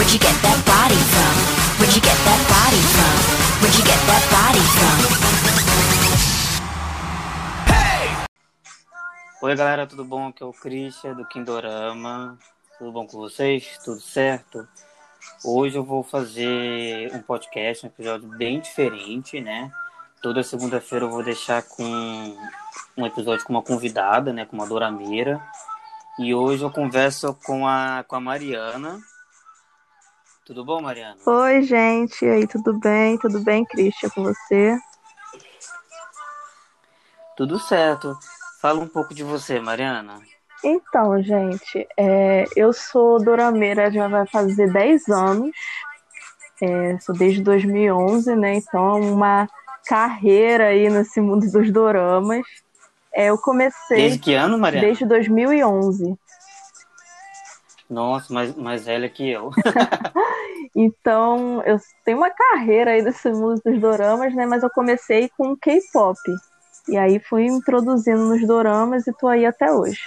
Where'd you get that body from? Where'd you get that body from? Where'd you get that body from? Oi galera, tudo bom? Aqui é o Christian do Kindorama. Tudo bom com vocês? Tudo certo? Hoje eu vou fazer um podcast, um episódio bem diferente, né? Toda segunda-feira eu vou deixar com um episódio com uma convidada, né? Com uma dorameira. E hoje eu converso com a, com a Mariana. Tudo bom, Mariana? Oi, gente. E aí, tudo bem? Tudo bem, Christian, com você? Tudo certo. Fala um pouco de você, Mariana. Então, gente, é, eu sou dorameira já vai fazer 10 anos. É, sou desde 2011, né? Então, uma carreira aí nesse mundo dos doramas. É, eu comecei. Desde que ano, Mariana? Desde 2011. Nossa, mais, mais velha que eu. então, eu tenho uma carreira aí nesse mundo dos doramas, né? Mas eu comecei com K-pop. E aí fui introduzindo nos doramas e tô aí até hoje.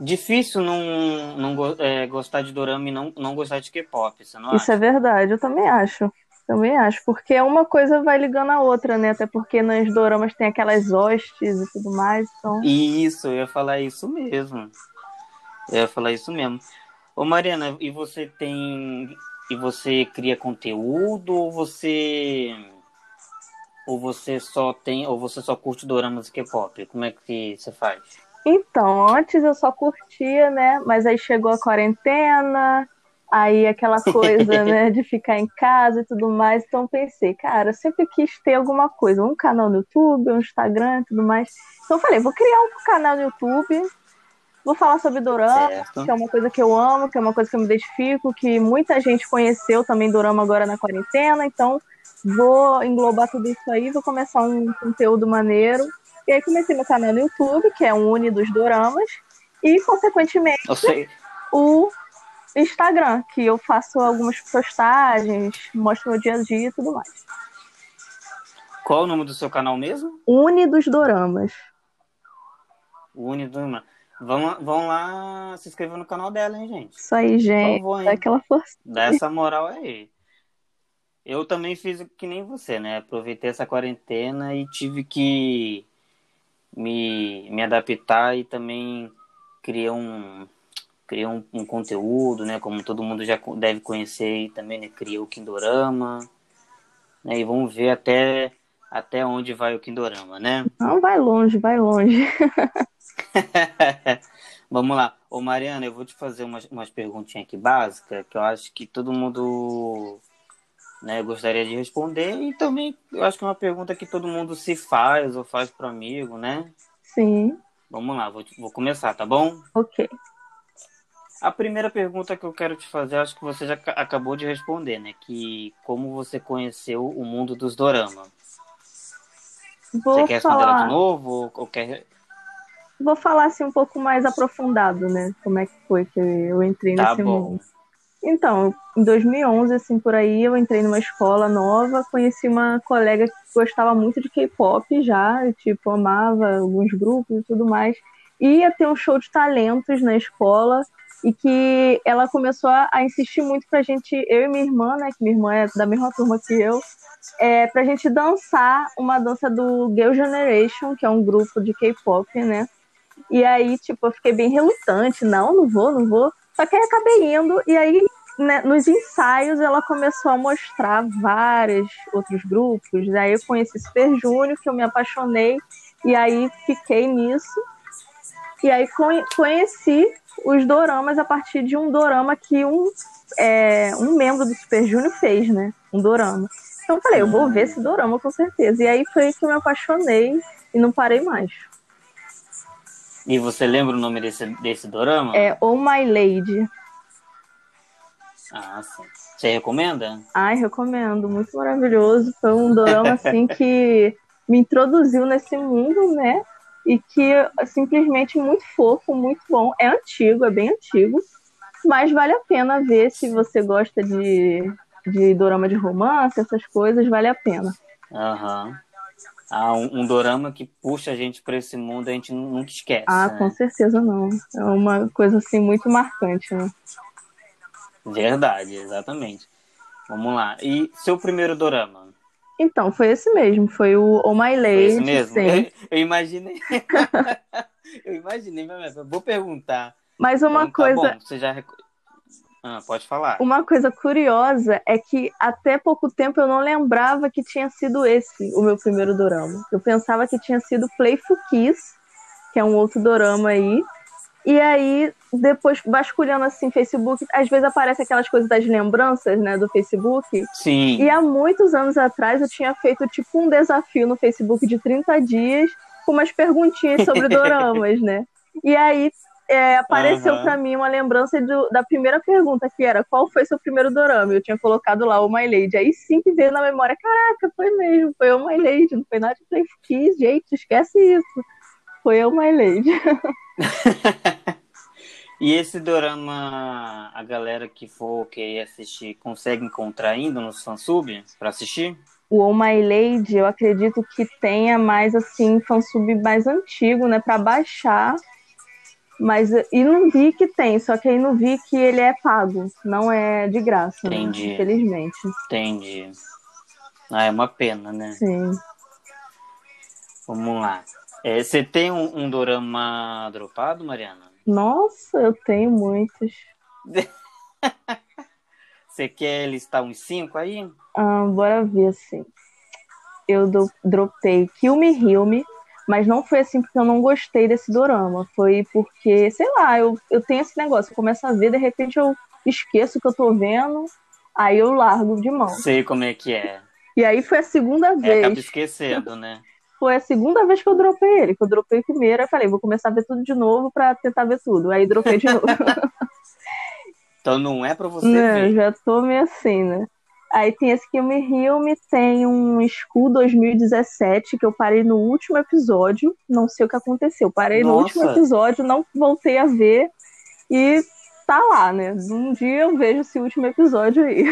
Difícil não, não é, gostar de dorama e não, não gostar de K-pop, você não Isso acha? é verdade, eu também acho. Também acho, porque uma coisa vai ligando a outra, né? Até porque nos doramas tem aquelas hostes e tudo mais, então... Isso, eu ia falar isso mesmo. Eu ia falar isso mesmo. Ô Mariana, e você tem... E você cria conteúdo ou você... Ou você só tem... Ou você só curte doramas e K-pop? Como é que você faz? Então, antes eu só curtia, né? Mas aí chegou a quarentena, aí aquela coisa, né, de ficar em casa e tudo mais. Então pensei, cara, eu sempre quis ter alguma coisa, um canal no YouTube, um Instagram e tudo mais. Então eu falei, vou criar um canal no YouTube, vou falar sobre Dorama, Certo. que é uma coisa que eu amo, que é uma coisa que eu me identifico, que muita gente conheceu também Dorama agora na quarentena, então vou englobar tudo isso aí, vou começar um conteúdo maneiro. E aí comecei meu canal no YouTube, que é o Uni dos Doramas, e consequentemente o Instagram, que eu faço algumas postagens, mostro meu dia a dia e tudo mais. Qual é o nome do seu canal mesmo? Uni dos Doramas. Uniduma. Vão, lá- vão lá se inscrever no canal dela, hein, gente? Isso aí, gente. favor? Dá aquela força. Dá essa moral aí. Eu também fiz que nem você, né? Aproveitei essa quarentena e tive que me, me adaptar e também criar um, criar um, um conteúdo, né? Como todo mundo já deve conhecer e também, né? Criei o Kindorama. Né? E vamos ver até, até onde vai o Kindorama, né? Não, vai longe, vai longe. Vamos lá. Ô Mariana, eu vou te fazer umas, umas perguntinhas aqui básicas que eu acho que todo mundo né, gostaria de responder e também eu acho que é uma pergunta que todo mundo se faz ou faz para amigo, né? Sim, Vamos lá, vou, vou começar, tá bom? ok. A primeira pergunta que eu quero te fazer, acho que você já ca- acabou de responder, né? Que como você conheceu o mundo dos dorama? Vou Você quer responder ela falar, de novo ou, ou quer... vou falar assim um pouco mais aprofundado, né? Como é que foi que eu entrei Tá nesse bom. mundo. Então, em 2011, assim, por aí, eu entrei numa escola nova, conheci uma colega que gostava muito de K-pop já, tipo, amava alguns grupos e tudo mais. Ia ter um show de talentos na escola, e que ela começou a, a insistir muito pra gente, eu e minha irmã, né, que minha irmã é da mesma turma que eu, é, pra gente dançar uma dança do Girl Generation, que é um grupo de K-pop, né? E aí, tipo, eu fiquei bem relutante, não, não vou, não vou. Só que aí acabei indo, e aí, né, nos ensaios, ela começou a mostrar vários outros grupos. Aí eu conheci Super Junior, que eu me apaixonei, e aí fiquei nisso. E aí conhe- conheci os doramas a partir de um dorama que um, é, um membro do Super Junior fez, né? Um dorama. Então eu falei, eu vou ver esse dorama com certeza. E aí foi que eu me apaixonei e não parei mais. E você lembra o nome desse, desse dorama? É Oh My Lady. Ah, sim. Você recomenda? Ai, recomendo, muito maravilhoso. Foi um dorama assim que me introduziu nesse mundo, né? E que é simplesmente muito fofo, muito bom. É antigo, é bem antigo, mas vale a pena ver se você gosta de, de dorama de romance, essas coisas, vale a pena. Aham. Ah, um, um dorama que puxa a gente para esse mundo, a gente nunca esquece. Ah, né? com certeza não. É uma coisa assim muito marcante, né? Verdade, exatamente. Vamos lá. E seu primeiro dorama? Então, foi esse mesmo. Foi o Oh My Foi Lady. esse mesmo? sim. Eu, eu imaginei. eu imaginei, mas vou perguntar. Mas uma Então, tá coisa, bom, você já. Ah, pode falar. uma coisa curiosa é que até pouco tempo eu não lembrava que tinha sido esse o meu primeiro dorama. Eu pensava que tinha sido Playful Kiss, que é um outro dorama aí. E aí, depois, vasculhando assim, Facebook, às vezes aparece aquelas coisas das lembranças, né, do Facebook. Sim. E há muitos anos atrás eu tinha feito tipo um desafio no Facebook de 30 dias com umas perguntinhas sobre doramas, né? E aí é, apareceu Aham. pra mim uma lembrança do- da primeira pergunta, que era qual foi seu primeiro dorama? Eu tinha colocado lá o My Lady. Aí sim que veio na memória, caraca, foi mesmo, foi o My Lady, não foi nada de Play Kiss, gente, esquece isso. Foi o My Lady. E esse dorama, a galera que for querer assistir, consegue encontrar ainda no fansub pra assistir? O Oh My Lady, eu acredito que tenha mais assim, fansub mais antigo, né, Pra baixar. Mas e não vi que tem, só que aí não vi que ele é pago, não é de graça, né? Entendi. Infelizmente. Entendi. Ah, é uma pena, né? Sim. Vamos lá. É, você tem um, um dorama dropado, Mariana? Nossa, eu tenho muitos. Você quer listar uns cinco aí? Ah, bora ver assim. Eu do- dropei Kill Me Heal Me, mas não foi assim porque eu não gostei desse dorama. Foi porque, sei lá, eu, eu tenho esse negócio, eu começo a ver, de repente eu esqueço o que eu tô vendo, aí eu largo de mão. Sei como é que é. E aí foi a segunda É, acaba vez. esquecendo, né? Foi a segunda vez que eu dropei ele, que eu dropei primeiro, eu falei, vou começar a ver tudo de novo pra tentar ver tudo. Aí dropei de novo. Então não é pra você Não, ver. já tô meio assim, né? Aí tem esse Kill Me Heal Me, tem um Skull 2017, que eu parei no último episódio, não sei o que aconteceu. Parei no Nossa. último episódio, não voltei a ver e tá lá, né? Um dia eu vejo esse último episódio aí.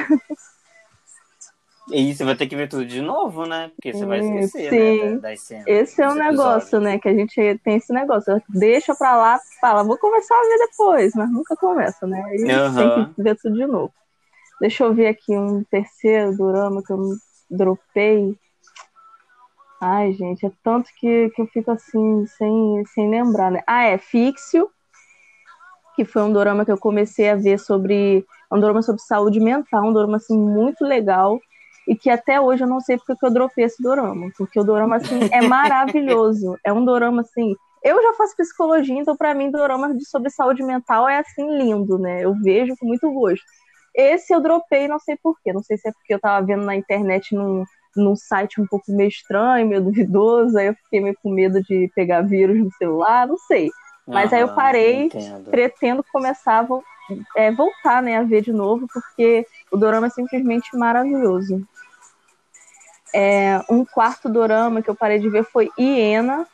E você vai ter que ver tudo de novo, né? Porque você vai Hum, esquecer, sim. né? da- Das cenas. Esse é um dos negócio, né? Que a gente tem esse negócio. Deixa pra lá, fala, vou começar a ver depois, mas nunca começa, né? Aí Aham. tem que ver tudo de novo. Deixa eu ver aqui um terceiro dorama que eu dropei. Ai, gente, é tanto que, que eu fico assim, sem, sem lembrar, né? Ah, é Fixio, que foi um dorama que eu comecei a ver sobre. Um dorama sobre saúde mental, um dorama assim, muito legal. E que até hoje eu não sei porque que eu dropei esse dorama. Porque o dorama, assim, é maravilhoso. É um dorama, assim. Eu já faço psicologia, então pra mim, dorama de- sobre saúde mental é, assim, lindo, né? Eu vejo com muito gosto. Esse eu dropei, não sei porquê. Não sei se é porque eu tava vendo na internet num, num site um pouco meio estranho, meio duvidoso. Aí eu fiquei meio com medo de pegar vírus no celular, não sei. Mas aí eu Aham, parei, entendo. Pretendo começar a é, voltar né, a ver de novo, porque o dorama é simplesmente maravilhoso. É, um quarto dorama que eu parei de ver foi Hiena,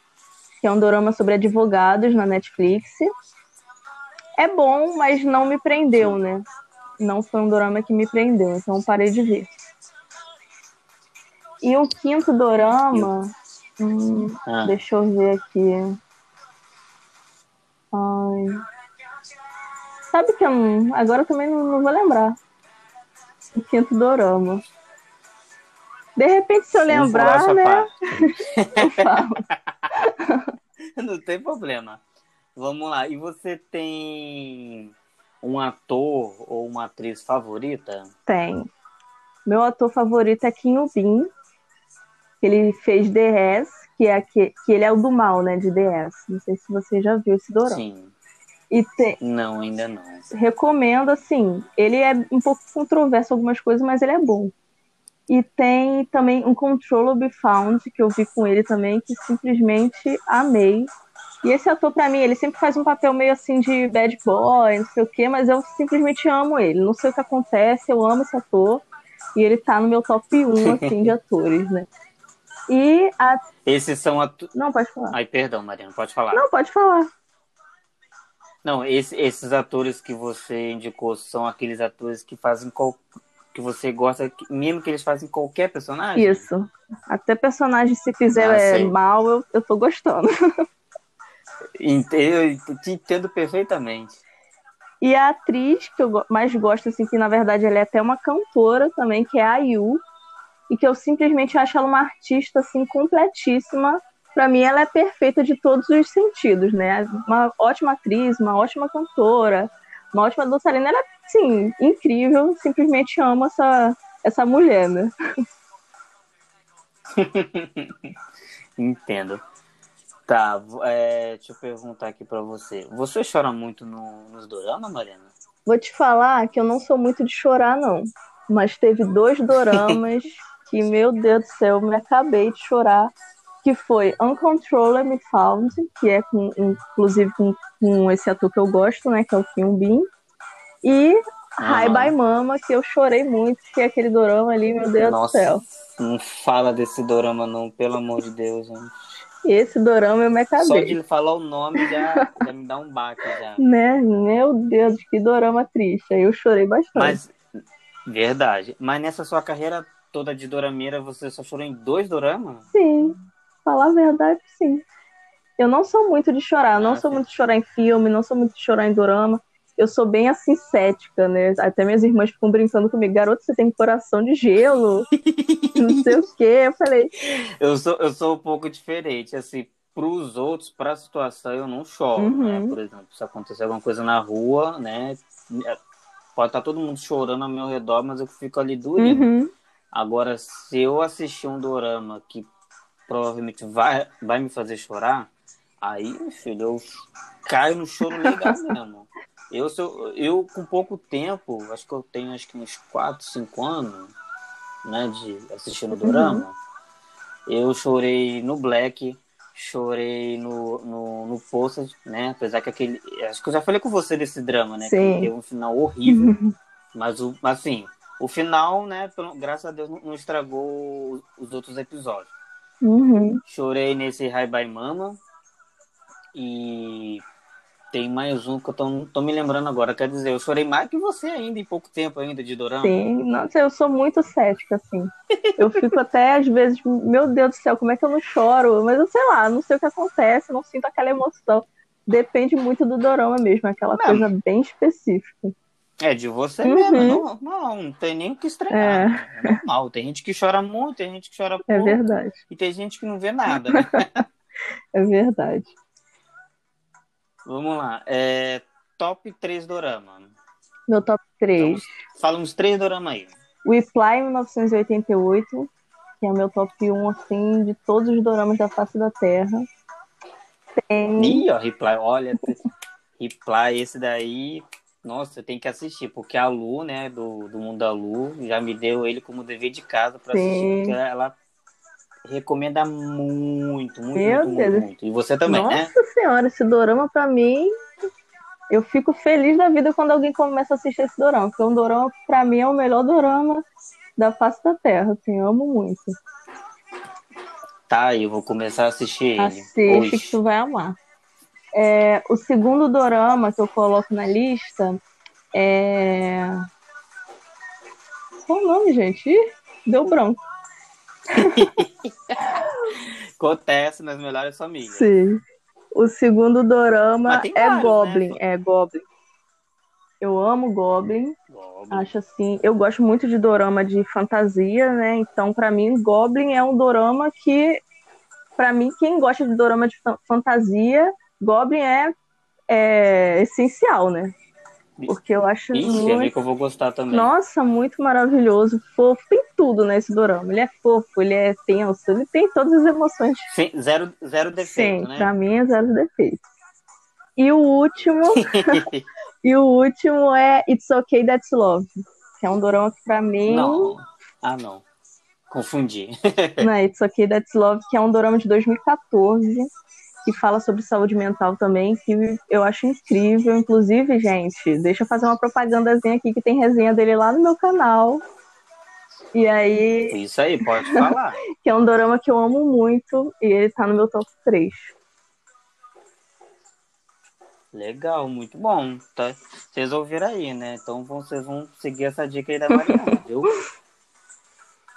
que é um dorama sobre advogados na Netflix. É bom, mas não me prendeu, né? Não foi um dorama que me prendeu, então eu parei de ver. E o quinto dorama. hum, Ah, Deixa eu ver aqui. Ai. Sabe que eu agora eu também não, não vou lembrar. O quinto dorama. De repente, se eu lembrar, né? Eu falo. Não tem problema. Vamos lá. E você tem um ator ou uma atriz favorita? Tem. Meu ator favorito é Kim Bin. Ele fez The S, que é que, que ele é o do mal, né? De The S. Não sei se você já viu esse dorama. Sim. E tem, Não, ainda não. recomendo, assim, ele é um pouco controverso em algumas coisas, mas ele é bom. E tem também um Controllable Found, que eu vi com ele também, que simplesmente amei. E esse ator, pra mim, ele sempre faz um papel meio assim de bad boy, não sei o quê, mas eu simplesmente amo ele. Não sei o que acontece, eu amo esse ator. E ele tá no meu top 1, assim, de atores, né? E a... Esses são atores. Não, pode falar. Ai, perdão, Mariana, pode falar. Não, pode falar. Não, esse- esses atores que você indicou são aqueles atores que fazem qual, que você gosta, mesmo que eles fazem qualquer personagem? Isso. Até personagem, se fizer Ah, é, mal, eu, eu tô gostando. Eu te entendo perfeitamente. E a atriz que eu mais gosto, assim, que na verdade ela é até uma cantora também, que é a Yu, e que eu simplesmente acho ela uma artista, assim, completíssima. Pra mim, ela é perfeita de todos os sentidos, né? Uma ótima atriz, uma ótima cantora, uma ótima dançarina. Ela é, sim, incrível. Simplesmente amo essa, essa mulher, né? Entendo. Tá, é, deixa eu perguntar aqui pra você. Você chora muito no, nos dorama, Mariana? Vou te falar que eu não sou muito de chorar, não. Mas teve dois doramas que, meu Deus do céu, eu me acabei de chorar. Que foi Uncontrollably Found, que é com, inclusive com, com esse ator que eu gosto, né? Que é o Kim Bin. E Hi Aham. Bye Mama, que eu chorei muito, que é aquele dorama ali, meu Deus Nossa, do céu. não fala desse dorama não, pelo amor de Deus, gente. Esse dorama eu me Só acabei. de falar o nome já, já me dá um baque já. Né? Meu Deus, que dorama triste. Aí eu chorei bastante. Mas, verdade. Mas nessa sua carreira toda de dorameira, você só chorou em dois doramas? Sim, falar a verdade, sim. Eu não sou muito de chorar, não Ah, sou sim. muito de chorar em filme, não sou muito de chorar em dorama. Eu sou bem assim cética, né? Até minhas irmãs ficam brincando comigo, garoto, você tem coração de gelo, não sei o quê. Eu falei, Eu sou, eu sou um pouco diferente, assim, pros outros, pra situação, eu não choro, Uhum. né? Por exemplo, se acontecer alguma coisa na rua, né? Pode estar todo mundo chorando ao meu redor, mas eu fico ali durinho. uhum, Agora, se eu assistir um dorama que provavelmente vai, vai me fazer chorar, aí, meu filho, eu caio no choro legal mesmo. Eu, sou, eu, com pouco tempo, acho que eu tenho acho que uns 4, 5 anos, né, de assistindo dorama, eu chorei no Black, chorei no, no, no Posted, né, apesar que aquele... Acho que eu já falei com você desse drama, né, Sim. que teve um final horrível. Mas, o, assim, o final, né, pelo- graças a Deus, não, estragou os- os outros episódios. uhum. Chorei nesse Hi Bye Mama. E tem mais um que eu tô, tô me lembrando agora. Quer dizer, eu chorei mais que você ainda, em pouco tempo ainda de Dorama. Sim, nossa, eu sou muito cética, assim. Eu fico até, às vezes, meu Deus do céu, como é que eu não choro? Mas eu sei lá, não sei o que acontece, não sinto aquela emoção. Depende muito do dorama mesmo, aquela Não. coisa bem específica. É de você Uhum. mesmo. Não, não, não tem nem o que estranhar. É. né? É normal. Tem gente que chora muito, tem gente que chora pouco. É verdade, E tem gente que não vê nada, né? é verdade. Vamos lá. É, top 3 Dorama. Meu top 3. Então, fala uns três Dorama aí. O Reply 1988, que é o meu top 1, assim, de todos os doramas da face da Terra. Tem. Ih, ó, Reply, olha, Reply, esse daí, nossa, tem que assistir, porque a Lu, né, do, do Mundo da Lu, já me deu ele como dever de casa pra assistir, porque ela recomenda muito, muito, Meu muito, Deus. muito. E você também, né? Nossa senhora, esse dorama pra mim. Eu fico feliz da vida quando alguém começa a assistir esse dorama, porque um dorama, pra mim, é o melhor dorama da face da Terra, assim, eu amo muito. Tá, eu vou começar a assistir ele. Assiste que tu vai amar. É, o segundo dorama que eu coloco na lista é. Qual o nome, gente? Ih, deu branco. Acontece nas melhores famílias. Sim. O segundo dorama é vários, Goblin. né? É Goblin. Eu amo Goblin. Goblin. Acho assim, eu gosto muito de dorama de fantasia, né? Então, pra mim, Goblin é um dorama que, pra mim, quem gosta de dorama de fa- fantasia, Goblin é, é essencial, né? Porque eu acho Ixi, é muito, que eu vou gostar também. nossa, muito maravilhoso, fofo, tem tudo nesse dorama. Ele é fofo, ele é tenso, ele tem todas as emoções. Sim, zero, zero defeito, Sim, né? pra mim é zero defeitos. E o último, e o último é It's Okay That's Love, que é um dorama que pra mim Não. Ah, não. Confundi. né, It's Okay That's Love, que é um dorama de 2014, que fala sobre saúde mental também, que eu acho incrível. Inclusive, gente, deixa eu fazer uma propagandazinha aqui que tem resenha dele lá no meu canal. E aí, Isso aí, pode falar. que é um dorama que eu amo muito, e ele tá no meu top 3. Legal, muito bom. Tá? Vocês ouviram aí, né? Então vocês vão seguir essa dica aí da Mariana, viu?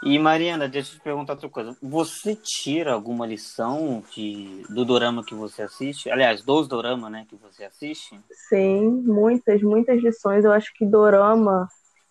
E Mariana, deixa eu te perguntar outra coisa. Você tira alguma lição de, do dorama que você assiste? Aliás, dos dorama, né, que você assiste? Sim, muitas, muitas lições. Eu acho que dorama,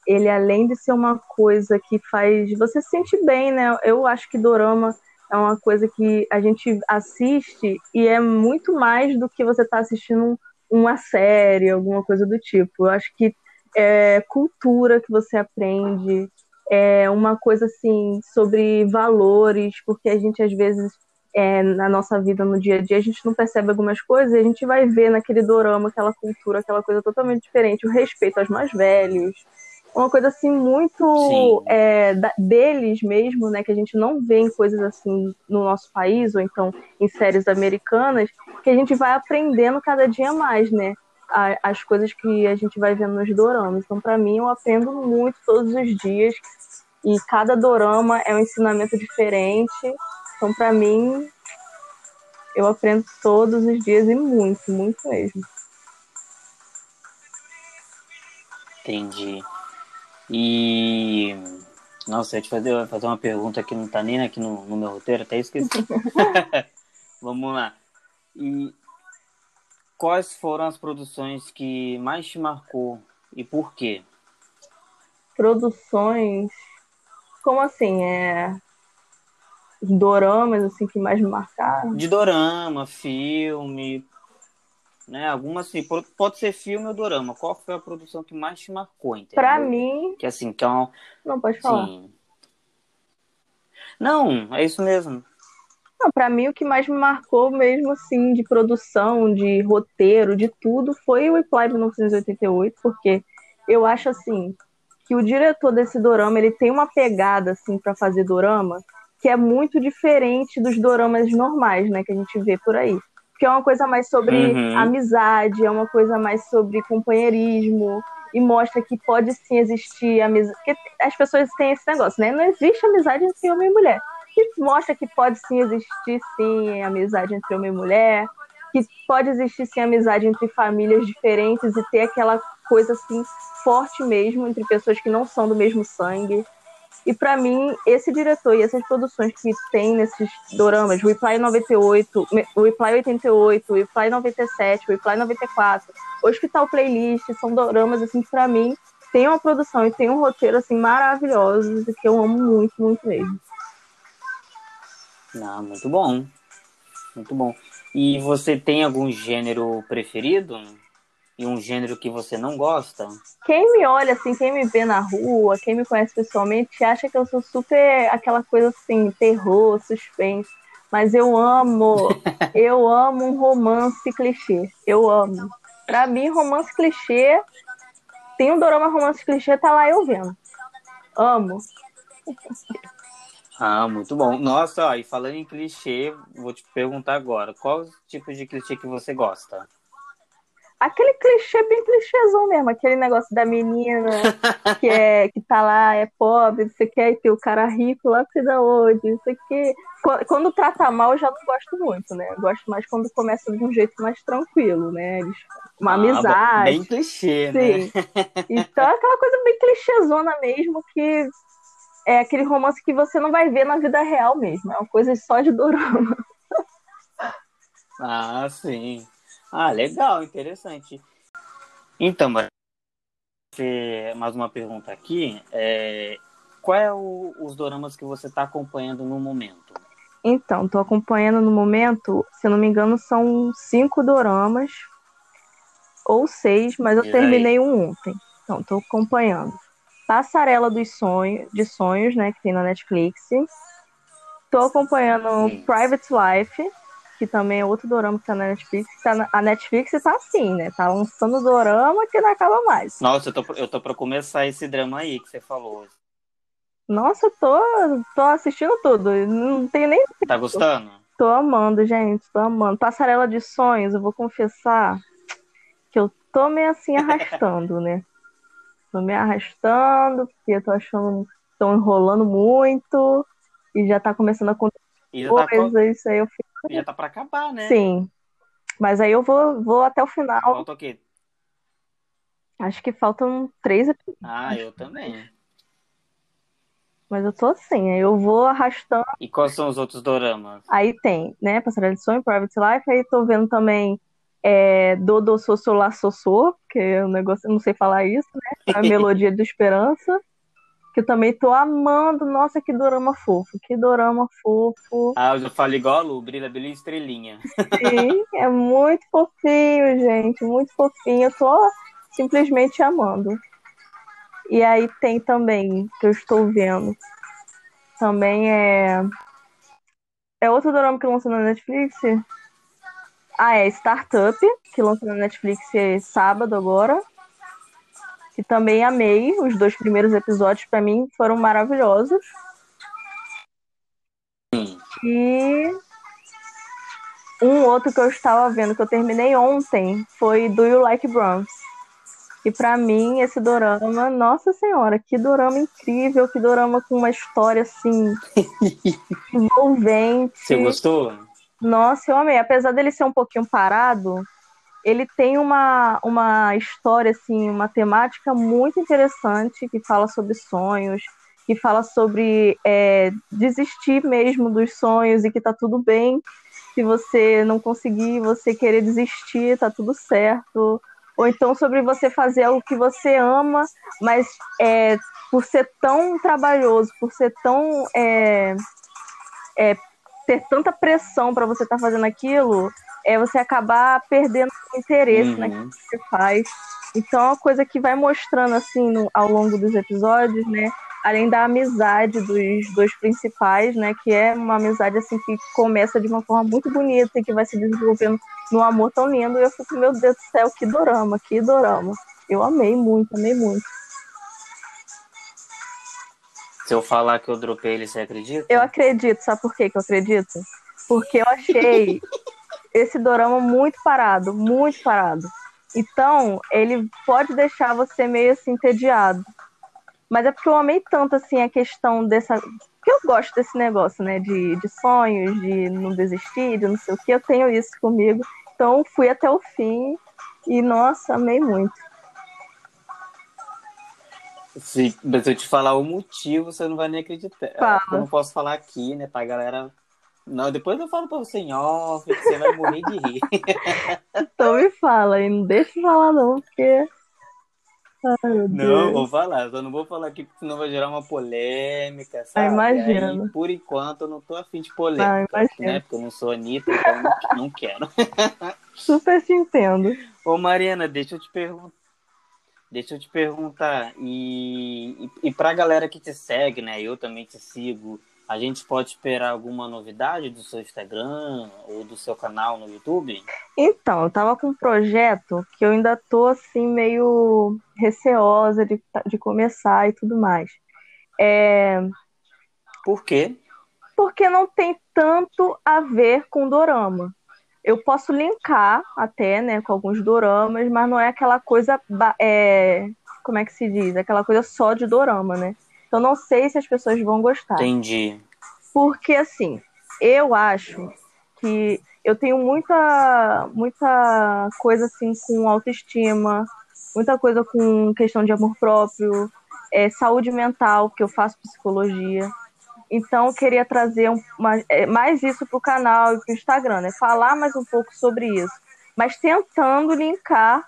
ele além de ser uma coisa que faz você se sentir bem, né? Eu acho que dorama é uma coisa que a gente assiste e é muito mais do que você está assistindo uma série, alguma coisa do tipo. Eu acho que é cultura que você aprende, é uma coisa assim sobre valores, porque a gente às vezes é, na nossa vida no dia a dia a gente não percebe algumas coisas e a gente vai ver naquele dorama aquela cultura, aquela coisa totalmente diferente, o respeito aos mais velhos, uma coisa assim muito é, da, deles mesmo, né, que a gente não vê em coisas assim no nosso país ou então em séries americanas, que a gente vai aprendendo cada dia mais, né? A, as coisas que a gente vai vendo nos doramas. Então, para mim, eu aprendo muito todos os dias e cada dorama é um ensinamento diferente. Então, para mim, eu aprendo todos os dias e muito, muito mesmo. Entendi. E. Nossa, eu ia te fazer, fazer uma pergunta que não tá nem aqui no, no meu roteiro, até esqueci. Vamos lá. E quais foram as produções que mais te marcou e por quê? Produções. Como assim? É. Doramas, assim, que mais me marcaram? De dorama, filme. Né? Alguma assim, pode ser filme ou dorama. Qual foi a produção que mais te marcou, entendeu? Pra mim. Que assim, uma... Não, pode falar. Sim. Não, é isso mesmo. Não, para mim o que mais me marcou mesmo assim de produção, de roteiro, de tudo foi o Reply 1988, porque eu acho assim que o diretor desse dorama, ele tem uma pegada assim para fazer dorama que é muito diferente dos doramas normais, né, que a gente vê por aí. Porque é uma coisa mais sobre uhum. amizade, é uma coisa mais sobre companheirismo e mostra que pode sim existir amizade, porque as pessoas têm esse negócio, né? Não existe amizade entre homem e mulher que mostra que pode sim existir sim amizade entre homem e mulher, que pode existir sim amizade entre famílias diferentes e ter aquela coisa assim forte mesmo entre pessoas que não são do mesmo sangue. E para mim, esse diretor e essas produções que tem nesses doramas, Reply 98, o Reply 88, o Reply 97, o Reply 94, o Hospital Playlist, são doramas assim que para mim tem uma produção e tem um roteiro assim maravilhoso que eu amo muito, muito mesmo. Não, muito bom. Muito bom. E você tem algum gênero preferido? E um gênero que você não gosta? Quem me olha assim, quem me vê na rua, quem me conhece pessoalmente, acha que eu sou super aquela coisa assim, terror, suspense. Mas eu amo, eu amo um romance clichê. Eu amo. Pra mim, romance clichê. Tem um dorama romance clichê, tá lá eu vendo. Amo. Ah, muito bom. Nossa, ó, e falando em clichê, vou te perguntar agora, qual tipo de clichê que você gosta? Aquele clichê bem clichêzão mesmo, aquele negócio da menina que é que tá lá, é pobre, você quer ter o cara rico lá, que da onde, isso aqui. Quando trata mal, eu já não gosto muito, né? Eu gosto mais quando começa de um jeito mais tranquilo, né? Uma ah, amizade. Bem clichê, né? Sim. né? Então é aquela coisa bem clichêzona mesmo que é aquele romance que você não vai ver na vida real mesmo. É uma coisa só de dorama. Ah, sim. Ah, legal, interessante. Então, mais uma pergunta aqui. É, qual é o, os doramas que você está acompanhando no momento? Então, estou acompanhando no momento, se não me engano, são cinco doramas ou seis, mas eu terminei um ontem. Então, estou acompanhando. Passarela dos Sonhos, de Sonhos, né, que tem na Netflix. Tô acompanhando Private Life, que também é outro dorama que tá na Netflix. Tá na, a Netflix tá assim, né? Tá lançando dorama que não acaba mais. Nossa, eu tô, eu tô pra começar esse drama aí que você falou. Nossa, eu tô, tô assistindo tudo. Não tenho nem. Tá gostando? Tô amando, gente. Tô amando. Passarela de Sonhos, eu vou confessar que eu tô meio assim arrastando, né? Tô me arrastando, porque eu tô achando que estão enrolando muito e já tá começando a acontecer coisas, tá... isso aí eu fico. Já tá pra acabar, né? Sim. Mas aí eu vou, vou até o final. Falta o quê? Acho que faltam três episódios. Ah, eu também. Mas eu tô assim, aí eu vou arrastando. E quais são os outros doramas? Aí tem, né? Passarela de Sonho, Private Life. Aí tô vendo também é, Dodo Sosso La Sossô, que é um negócio, eu não sei falar isso, né? A Melodia de Esperança. Que eu também tô amando. Nossa, que dorama fofo. Que dorama fofo. Ah, eu já falo igual a Lu, brilha, brilha estrelinha. Sim, é muito fofinho, gente. Muito fofinho. Eu tô simplesmente amando. E aí tem também, que eu estou vendo, também é. É outro drama que lançou na Netflix? Ah, é Startup, que lançou na Netflix sábado agora. Que também amei. Os dois primeiros episódios, para mim, foram maravilhosos. E um outro que eu estava vendo, que eu terminei ontem, foi Do You Like Bronze? E para mim, esse dorama, nossa senhora, que dorama incrível, que dorama com uma história assim envolvente. Você gostou? Nossa, eu amei. Apesar dele ser um pouquinho parado, ele tem uma, uma história, assim, uma temática muito interessante que fala sobre sonhos, que fala sobre é, desistir mesmo dos sonhos e que tá tudo bem. Se você não conseguir, você querer desistir, tá tudo certo ou então sobre você fazer algo que você ama, mas é, por ser tão trabalhoso, por ser tão. É, é, ter tanta pressão para você estar tá fazendo aquilo, é você acabar perdendo o interesse uhum. naquilo que você faz. Então é uma coisa que vai mostrando assim no, ao longo dos episódios, né? além da amizade dos dois principais, né? Que é uma amizade assim que começa de uma forma muito bonita e que vai se desenvolvendo num amor tão lindo. E eu fico, meu Deus do céu, que dorama, que dorama. Eu amei muito, amei muito. Se eu falar que eu dropei ele, você acredita? Eu acredito, sabe por quê que eu acredito? Porque eu achei esse dorama muito parado, muito parado. Então, ele pode deixar você meio assim entediado. Mas é porque eu amei tanto, assim, a questão dessa. Porque eu gosto desse negócio, né? De, de sonhos, de não desistir, de não sei o que. Eu tenho isso comigo. Então fui até o fim e, nossa, amei muito. Sim, mas se eu te falar o motivo, você não vai nem acreditar. Fala. Eu não posso falar aqui, né? Pra galera. Não, depois eu falo pra você em off, que você vai morrer de rir. então me fala, e não deixa de falar não, porque Ai, não, vou falar, só não vou falar aqui porque senão vai gerar uma polêmica, ah, sabe? Ah, imagino. Aí, por enquanto, eu não tô afim de polêmica, ah, né? Porque eu não sou Anitta, então não, não quero. Super te entendo. Ô, Mariana, deixa eu te perguntar. Deixa eu te perguntar, e, e, e pra galera que te segue, né? Eu também te sigo. A gente pode esperar alguma novidade do seu Instagram ou do seu canal no YouTube? Então, eu tava com um projeto que eu ainda tô assim meio receosa de, de começar e tudo mais. É... Por quê? Porque não tem tanto a ver com dorama. Eu posso linkar até, né, com alguns doramas, mas não é aquela coisa, é... como é que se diz? Aquela coisa só de dorama, né? Então não sei se as pessoas vão gostar. Entendi. Porque assim, eu acho que eu tenho muita muita coisa assim com autoestima, muita coisa com questão de amor próprio, é, saúde mental, que eu faço psicologia. Então, eu queria trazer uma, é, mais isso para o canal e para o Instagram, né? Falar mais um pouco sobre isso. Mas tentando linkar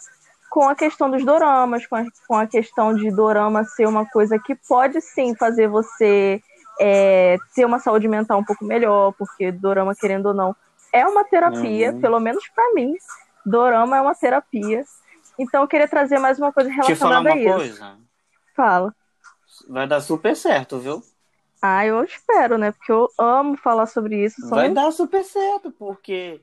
com a questão dos doramas, com a, com a questão de dorama ser uma coisa que pode sim fazer você é, ter uma saúde mental um pouco melhor, porque dorama, querendo ou não, é uma terapia, uhum. pelo menos para mim. Dorama é uma terapia. Então eu queria trazer mais uma coisa relacionada a isso. Coisa. Fala. Vai dar super certo, viu? Ah, eu espero, né? Porque eu amo falar sobre isso. Vai dar super certo, porque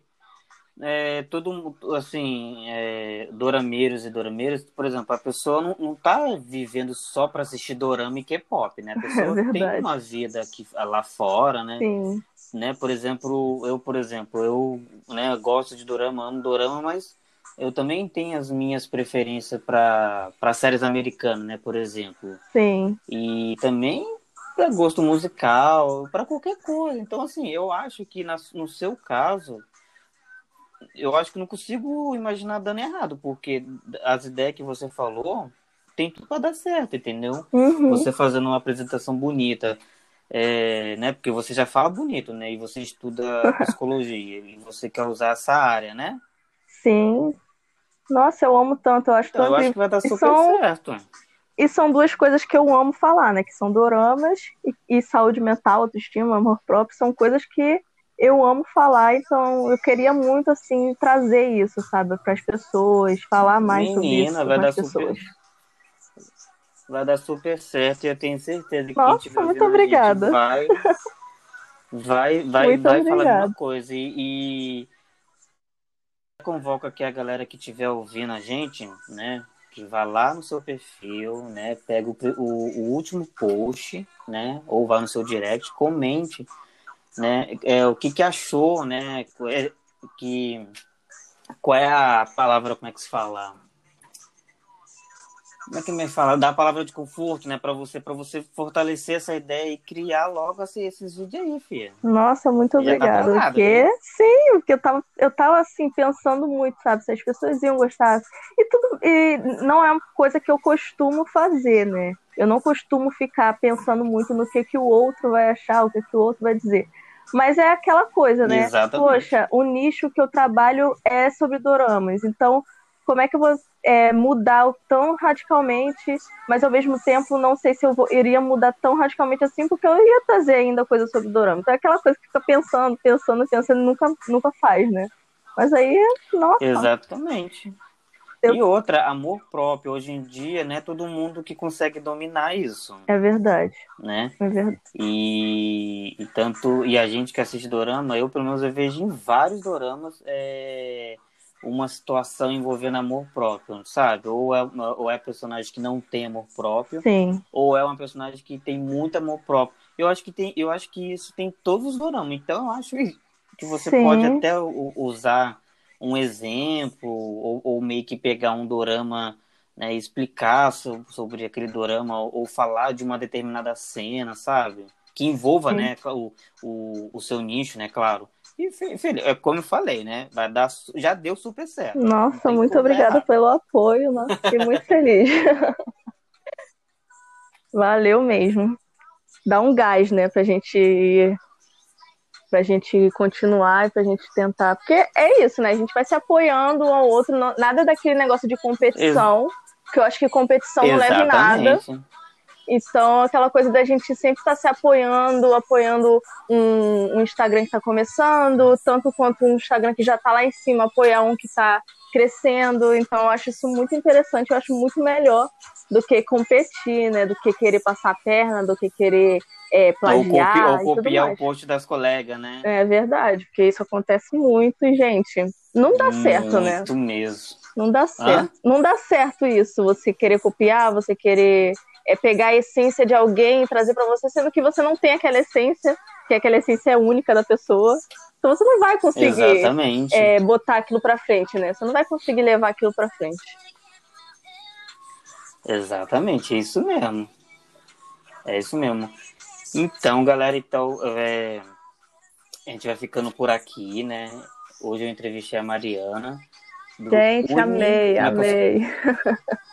é, todo assim, é, dorameiros e dorameiras, por exemplo, a pessoa não, não tá vivendo só para assistir dorama e K-pop, né? A pessoa é tem uma vida aqui lá fora, né? Sim. Né? Por exemplo, eu, por exemplo, eu né, gosto de dorama, amo dorama, mas eu também tenho as minhas preferências para séries americanas, né? Por exemplo. Sim. E também para gosto musical, para qualquer coisa. Então, assim, eu acho que na, no seu caso eu acho que não consigo imaginar dando errado, porque as ideias que você falou tem tudo para dar certo, entendeu? Uhum. Você fazendo uma apresentação bonita, é, né? Porque você já fala bonito, né? E você estuda psicologia e você quer usar essa área, né? Sim. Nossa, eu amo tanto, eu acho Então, tão eu acho que vai dar super são- certo. E são duas coisas que eu amo falar, né? Que são doramas e, e saúde mental, autoestima, amor próprio, são coisas que eu amo falar, então eu queria muito, assim, trazer isso, sabe, para as pessoas, falar mais sobre Menina, isso vai com dar as super. pessoas. Vai dar super certo e eu tenho certeza que Nossa, quem muito obrigada. vai, vai, vai, Muito vai falar a obrigada. mesma coisa. E, e convoco aqui a galera que estiver ouvindo a gente, né? Que vá lá no seu perfil, né? Pega o, o, o último post, né? Ou vá no seu direct, comente, né? É, o que, que achou, né? é- Que, qual é a palavra, como é que se fala? Como é que me fala? Dá a palavra de conforto, né? Pra você, para você fortalecer essa ideia e criar logo assim, esses vídeos aí, filha. Nossa, muito tá obrigada. bolada, porque, sim, porque eu tava, eu tava assim, pensando muito, sabe, se as pessoas iam gostar. E tudo, e não é uma coisa que eu costumo fazer, né? Eu não costumo ficar pensando muito no que, que o outro vai achar, o que, que o outro vai dizer. Mas é aquela coisa, né? Exatamente. Poxa, o nicho que eu trabalho é sobre doramas. Então, como é que eu vou é, mudar o- tão radicalmente, mas ao mesmo tempo não sei se eu vou- iria mudar tão radicalmente assim, porque eu ia trazer ainda coisa sobre dorama. Então é aquela coisa que fica pensando, pensando, pensando e nunca, nunca faz, né? Mas aí, nossa, Exatamente. Eu- E outra, amor próprio. Hoje em dia, né? Todo mundo que consegue dominar isso, é verdade. né? É verdade. E, e tanto e a gente que assiste dorama, eu pelo menos eu vejo em vários doramas é, uma situação envolvendo amor próprio, sabe? Ou é, ou é personagem que não tem amor próprio, Sim, ou é uma personagem que tem muito amor próprio. Eu acho que tem, eu acho que isso tem em todos os doramas. Então eu acho que você Sim. pode até usar um exemplo ou, ou meio que pegar um dorama né, e explicar so- sobre aquele dorama ou, ou falar de uma determinada cena, sabe? Que envolva, Sim. né, o, o, o seu nicho, né, claro. E, fi- filho, é como eu falei, né? Vai dar, já deu super certo. Nossa, muito obrigada errado. pelo apoio, nossa, fiquei muito feliz. Valeu mesmo. Dá um gás, né, pra gente pra gente continuar e pra gente tentar. Porque é isso, né? A gente vai se apoiando um ao outro, nada daquele negócio de competição, que eu acho que competição não leva em nada. Então, aquela coisa da gente sempre estar se apoiando, apoiando um, um Instagram que está começando, tanto quanto um Instagram que já está lá em cima, apoiar um que está crescendo. Então, eu acho isso muito interessante, eu acho muito melhor do que competir, né? Do que querer passar a perna, do que querer é, Ou, plagiar copi- ou e tudo copiar o post das colegas, né? É verdade, porque isso acontece muito e, gente, não dá certo, né? Muito mesmo. Não dá certo. Não dá certo isso, você querer copiar, você querer é, pegar a essência de alguém e trazer pra você, sendo que você não tem aquela essência, que aquela essência é única da pessoa. Então você não vai conseguir é, botar aquilo pra frente, né? Você não vai conseguir levar aquilo pra frente. Exatamente, é isso mesmo. É isso mesmo. Então, galera, então, é, a gente vai ficando por aqui, né? Hoje eu entrevistei a Mariana. Gente, Uni- amei, como é que é- amei.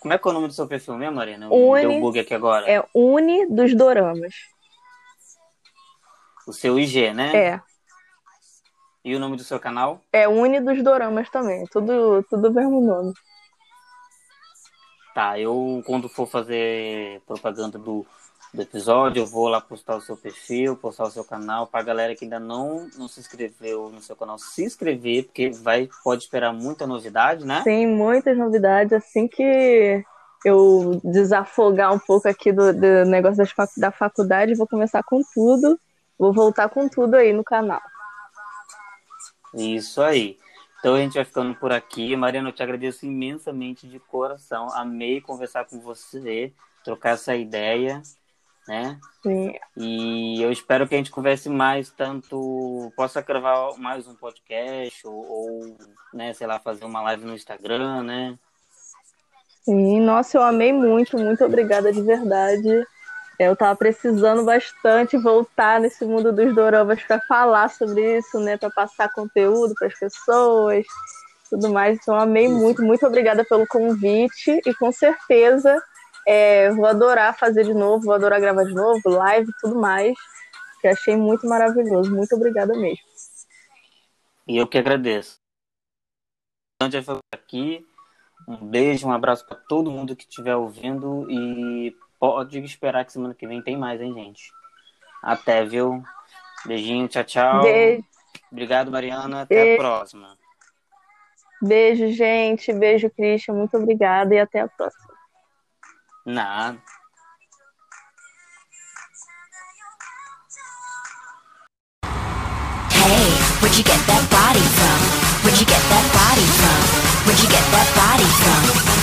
Como é que é o nome do seu perfil mesmo, Mariana? Uni- Deu bug aqui agora. É Uni dos Doramas. O seu IG, né? É. E o nome do seu canal? É Uni dos Doramas também. Tudo, tudo o mesmo nome. Tá, eu quando for fazer propaganda do, do episódio, eu vou lá postar o seu perfil, postar o seu canal, pra galera que ainda não, não se inscreveu no seu canal se inscrever, porque vai, pode esperar muita novidade, né? Tem muitas novidades. Assim que eu desafogar um pouco aqui do, do negócio das da faculdade, vou começar com tudo. Vou voltar com tudo aí no canal. Isso aí. Então a gente vai ficando por aqui. Mariana, eu te agradeço imensamente de coração. Amei conversar com você, trocar essa ideia, né? Sim. E eu espero que a gente converse mais, tanto possa gravar mais um podcast ou, ou, né, sei lá, fazer uma live no Instagram, né? Sim, nossa, eu amei muito, muito obrigada de verdade. Eu tava precisando bastante voltar nesse mundo dos doramas para falar sobre isso, né, para passar conteúdo para as pessoas. tudo mais. Então, amei muito, muito obrigada pelo convite e com certeza é, vou adorar fazer de novo, vou adorar gravar de novo, live tudo mais, que achei muito maravilhoso. Muito obrigada mesmo. E eu que agradeço. Aqui, um beijo, um abraço para todo mundo que estiver ouvindo e pode esperar que semana que vem tem mais, hein, gente? Até, viu? Beijinho, tchau, tchau. Beijo. Obrigado, Mariana. Até Beijo. a próxima. Beijo, gente. Beijo, Christian. Muito obrigada e até a próxima. 难。Where'd you get that body from? Where'd you get that body from? Where'd you get that body from?